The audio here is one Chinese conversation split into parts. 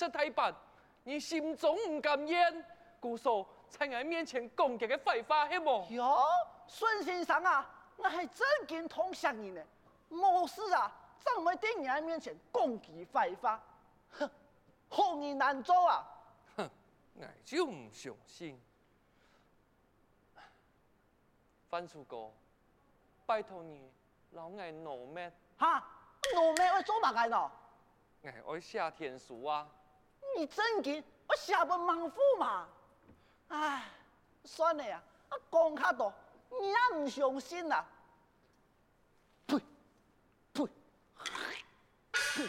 了你二十大板，你心中唔甘愿，故说在我面前攻击嘅废话系么？哟，孙先生啊，我系真见通杀人呢，冇事啊，怎会在人面前攻击废话？哼，好人难做啊！哼，我就唔相信。范楚歌，拜托你，老爱农咩？哈，农咩会做乜嘅呢？我爱写天书啊！你真见我写本孟夫嘛？唉，算了呀，我讲卡多，你也唔相信啦。呸！呸！呸！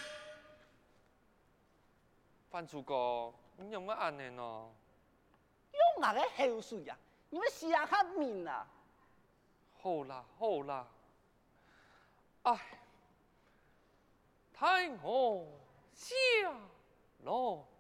范楚歌，你用乜安尼呢？用哪个口水呀？你们写下面啊！好啦好啦，哎，太我下咯。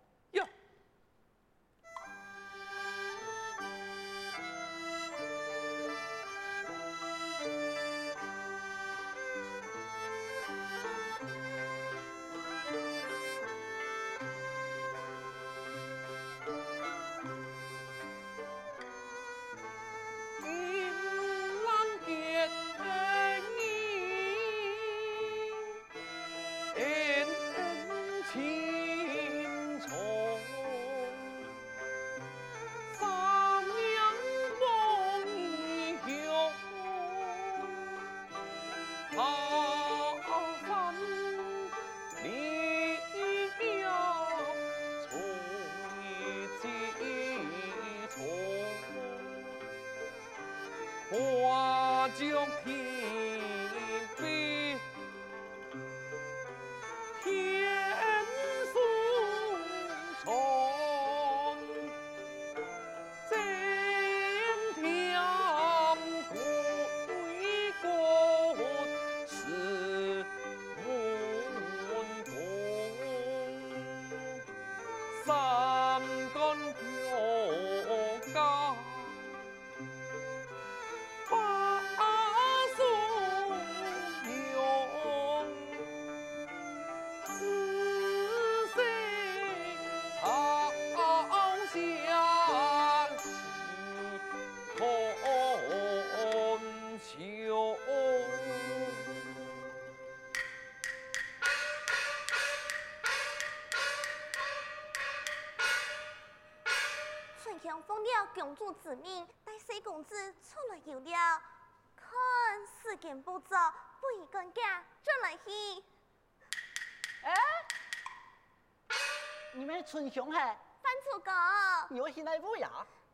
带四公子出来游了。看时间不早，不宜赶驾，转来去。哎，你们春兄嘿？范楚歌，你要去哪屋呀？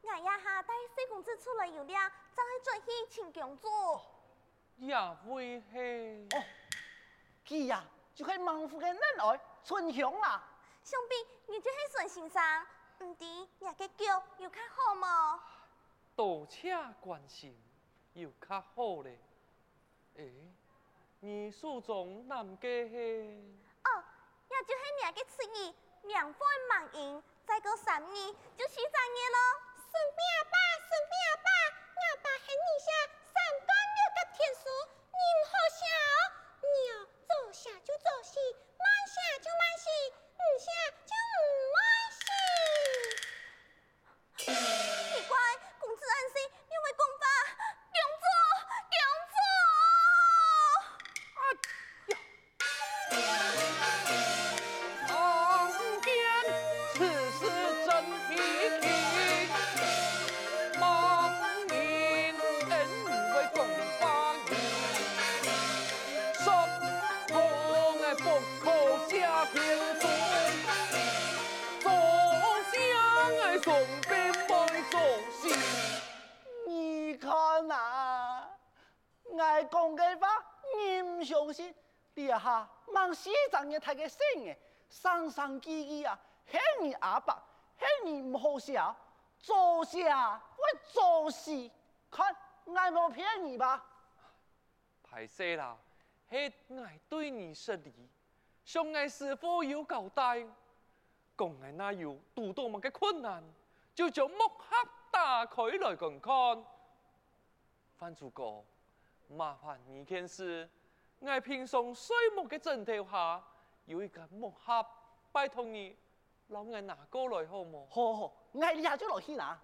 俺呀哈带四公子出来游了，再转去请公主。也会嘿。哦，佢呀就系孟府的嫩儿春兄啦。兄弟，你就是孙先生。唔知你个脚有较好吗？多且关心，又较好咧。诶、欸，你书中男嘅系？哦，也就是你个词语，名副满英，再过三年就四十年咯。顺便爸，顺便爸，我爸喊你下下望西藏嘅太个声嘅，生生叽叽啊，喊你阿爸，喊你唔好笑，做下会做事，看我冇骗你吧？歹势啦，系我对你失礼，向我师父有交代，讲我那有多多么个困难，就将木盒打开来观看。范主公，麻烦你件事，我平常睡木嘅枕头下有一个木盒，拜托你老我拿过来好冇？好好，我俩就落去拿。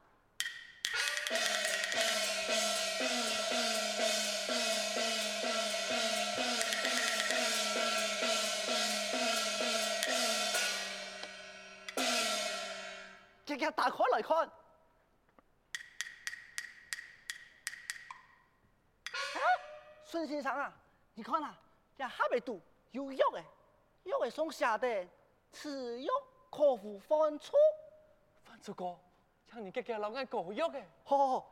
这个打开来看，啊，孙先生啊，你看啊，这下面度有药诶，药诶上下的，此药可服犯错。范主公，请你给给老爱过药诶。好好好。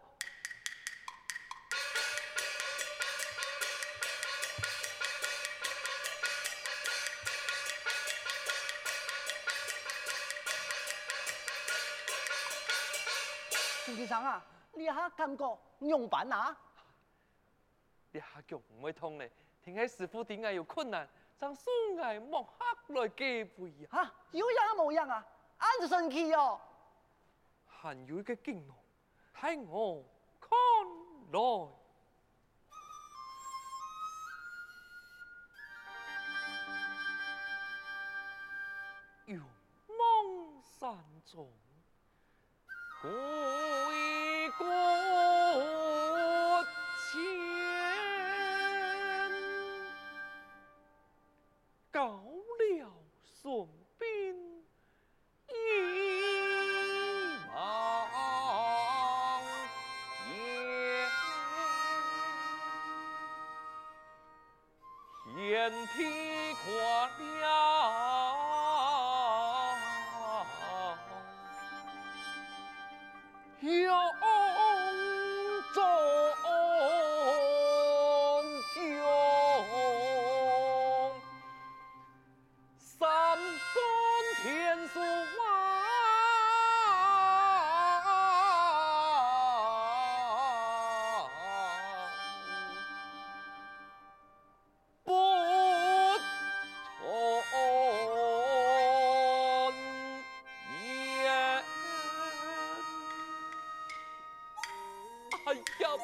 先生啊，你下感觉用板啊？你下脚唔会痛咧，听起师傅点解有困难，将素颜木刻来寄回啊？有样冇样啊？安就神奇哦！还有一个惊龙，喺我看来，有梦山中。故意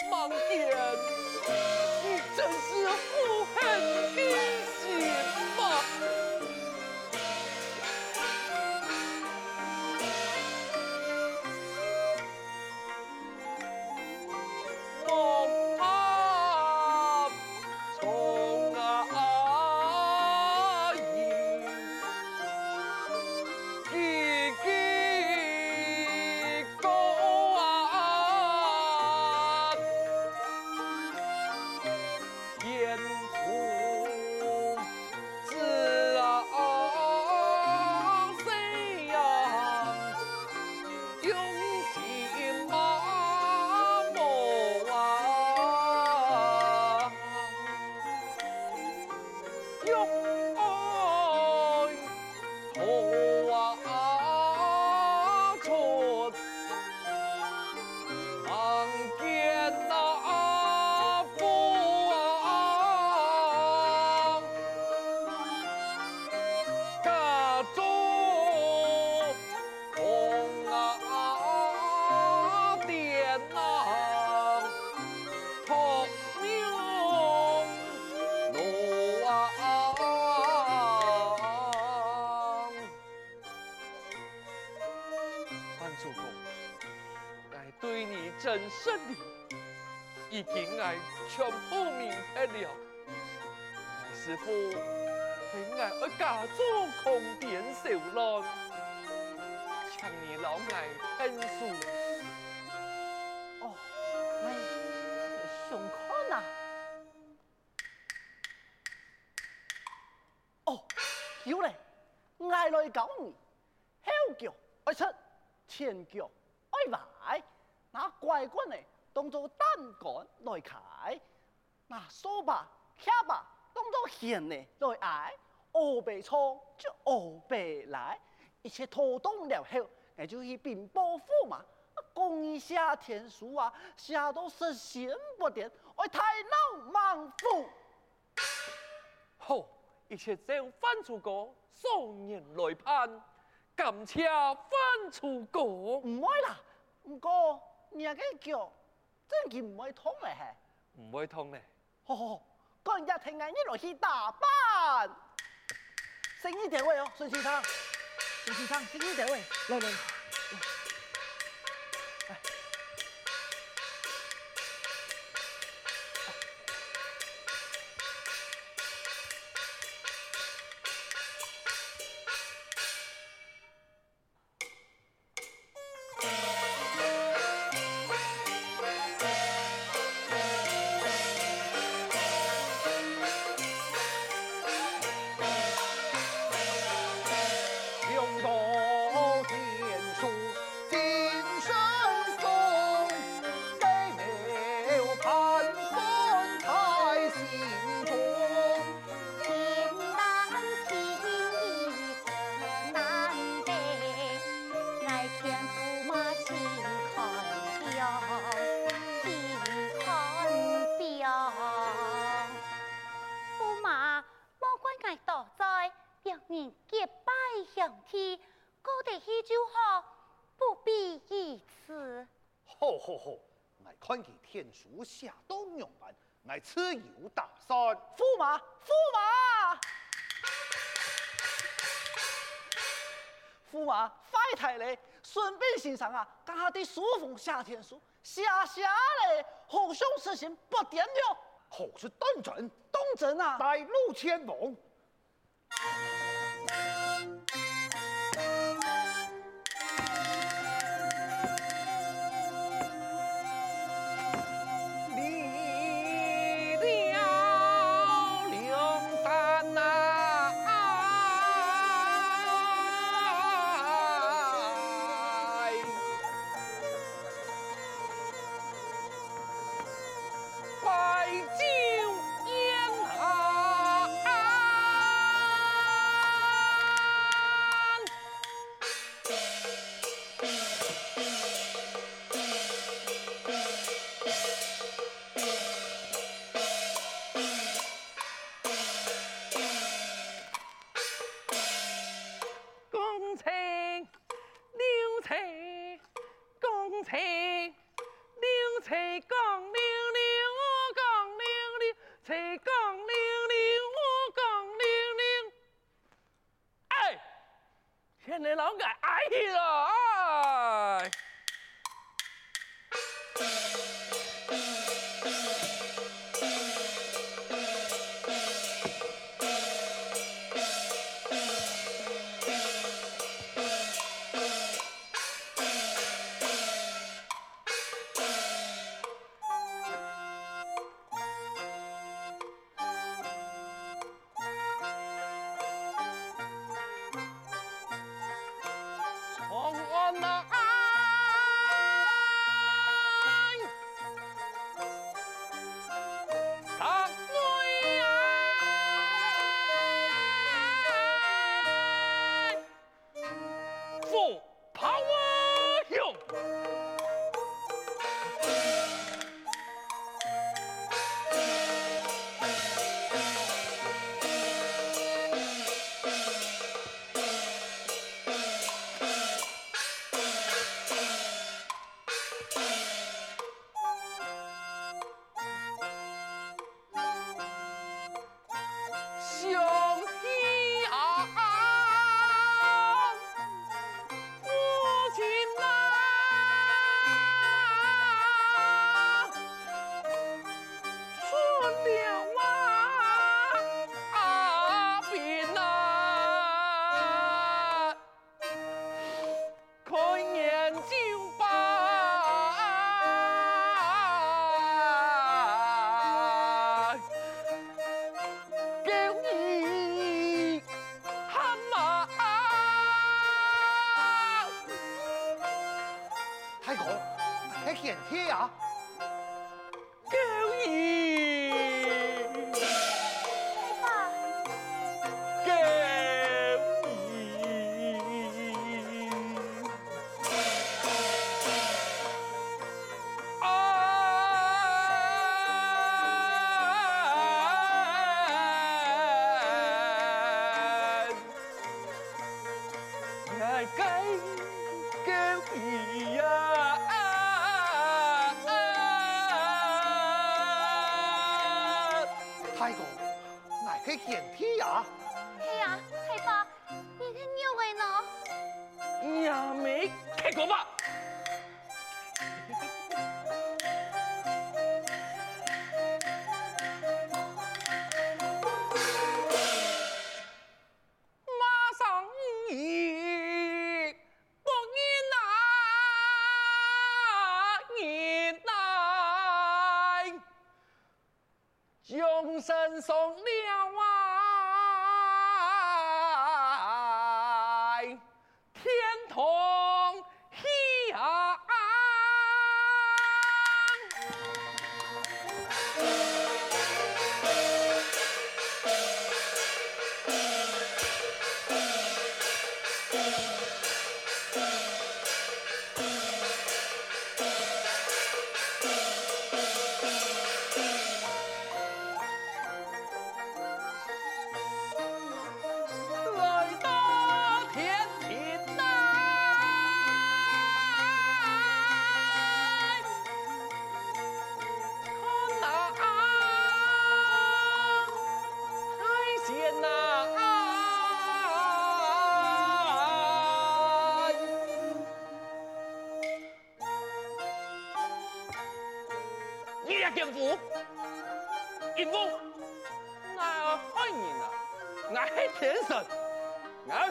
盲点全部明白了，师傅，我要假装空点小浪，请你老爱听书。哦，哎，想看啊？哦，有嘞，爱来教你，后脚爱出，前脚爱埋，那乖乖呢？当做胆杆来开，那扫把、卡把当做弦呢来挨，二背错就二背来，一切妥当了后，那就去禀报驸马，公一下天书啊，下到十仙不点，我太老莽夫。好，一切将范主公送人来判，感谢翻出国。唔爱啦。唔过你个脚真的唔会痛嘅，唔会痛咧。好好好，今日听日你落去打扮，先一点位哦，孙先生，孙先生，先一点位，来来天书下东阳班，来此有大山。驸马，驸马，驸马，快睇咧！顺便欣赏啊，家下的书风下天书，下下嘞，好像事情不点了。好是东镇，东镇啊，带路前往。松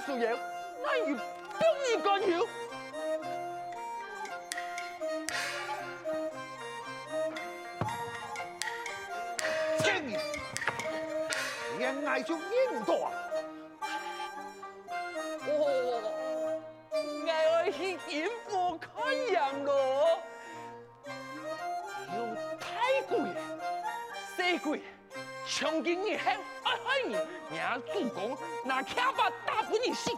我需要我与不义干扰。千年，恋爱就应多啊！哦，我爱去天父看阳咯。贵，穷经你还爱爱你，娘主公拿枪把打不你死。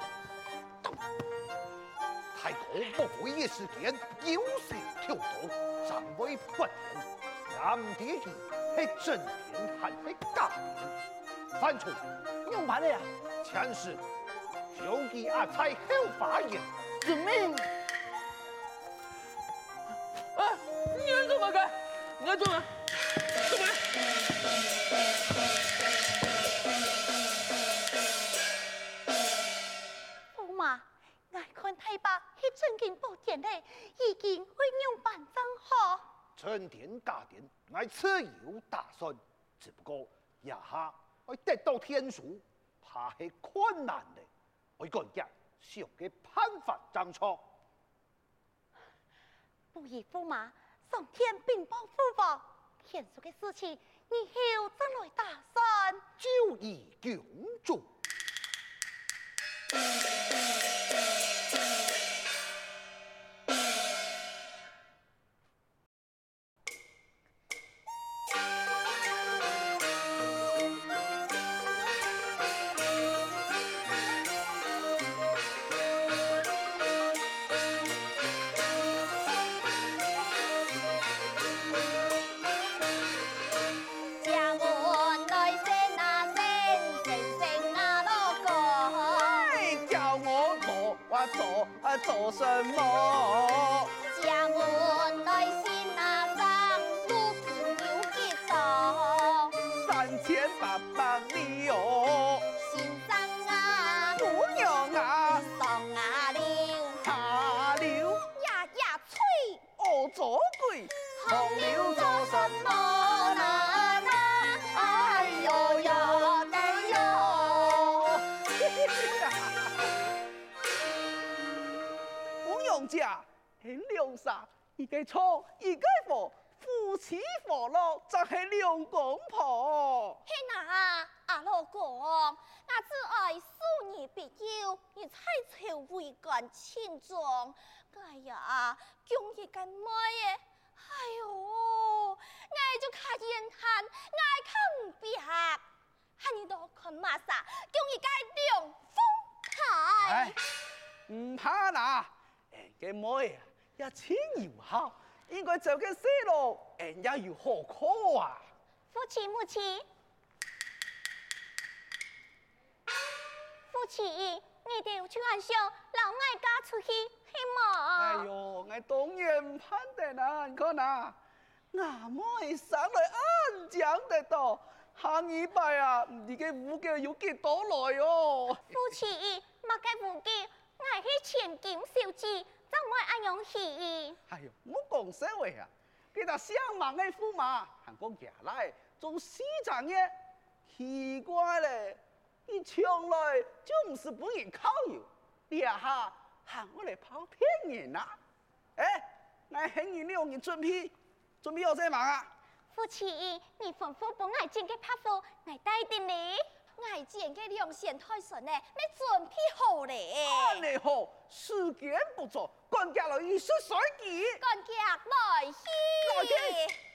太公不会一时间有些挑动，尚未不天，俺爹地系真天还是假天？犯错，用完了呀？前世就给阿才后发言，遵命。啊，你要怎么干？你要怎么？电，我自有打算。只不过一下我得到天书，怕系困难的。我个人想嘅办法张错。不义驸马，上天禀报父王，天书嘅事情，以后怎来打算？就以公主。做什么？家很良善，一个错一个错，夫妻和乐就系两公婆。嘿哪，阿老公，我只爱数年别休，你才朝为官轻重。哎呀，今日咁咩嘢？哎呦，我就看眼看，我看唔别，喊你多看马啥？今日该两风台。唔怕啦。嘅妹啊，一钱又好，应该做嘅事咯，人家又何苦啊？父亲母亲，父亲，你哋去安上老爱家出去，系嘛？哎呦，我当然盼得啦，你看呐，阿妹生来安讲得多，下礼拜啊，你嘅武技有几多来哦？夫妻二，乜嘅武技？我系千金小姐，怎会安样戏意？哎呦，我讲实话啊，佢哋相望的驸马，行过夜来做西藏嘅，奇怪嘞，你从来就唔是本人靠油，你哈喊我嚟跑骗人啊？哎、欸，我请你两人准备，准备好些忙啊？夫妻，你吩咐本爱进去拍夫，我带定你。爱见嘅两线太顺咧，你准备好嘞。安尼好，时间不错，管家来一说水机。管家来戏。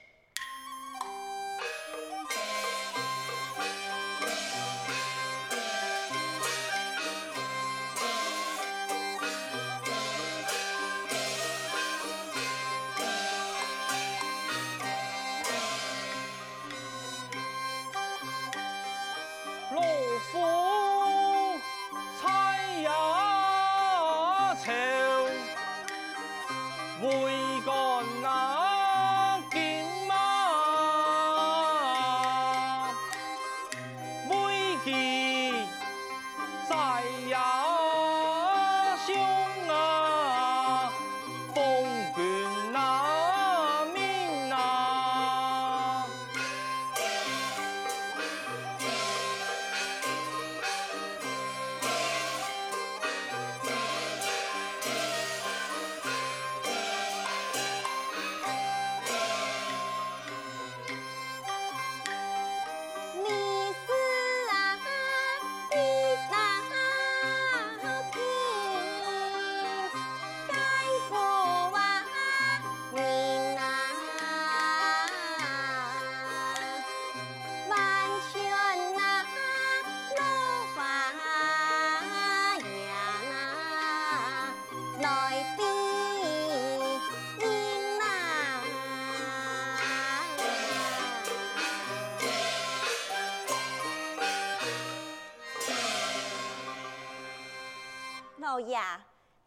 来戏。老爷，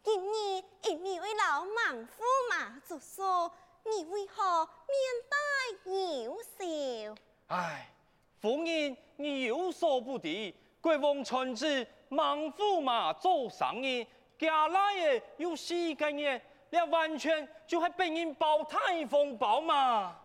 今日因你为老莽夫嘛，就说你为何面带忧愁？唉，夫人你有所不知，国王传旨莽夫嘛做生意，家来的有四个月，你完全就系被人包太风包嘛。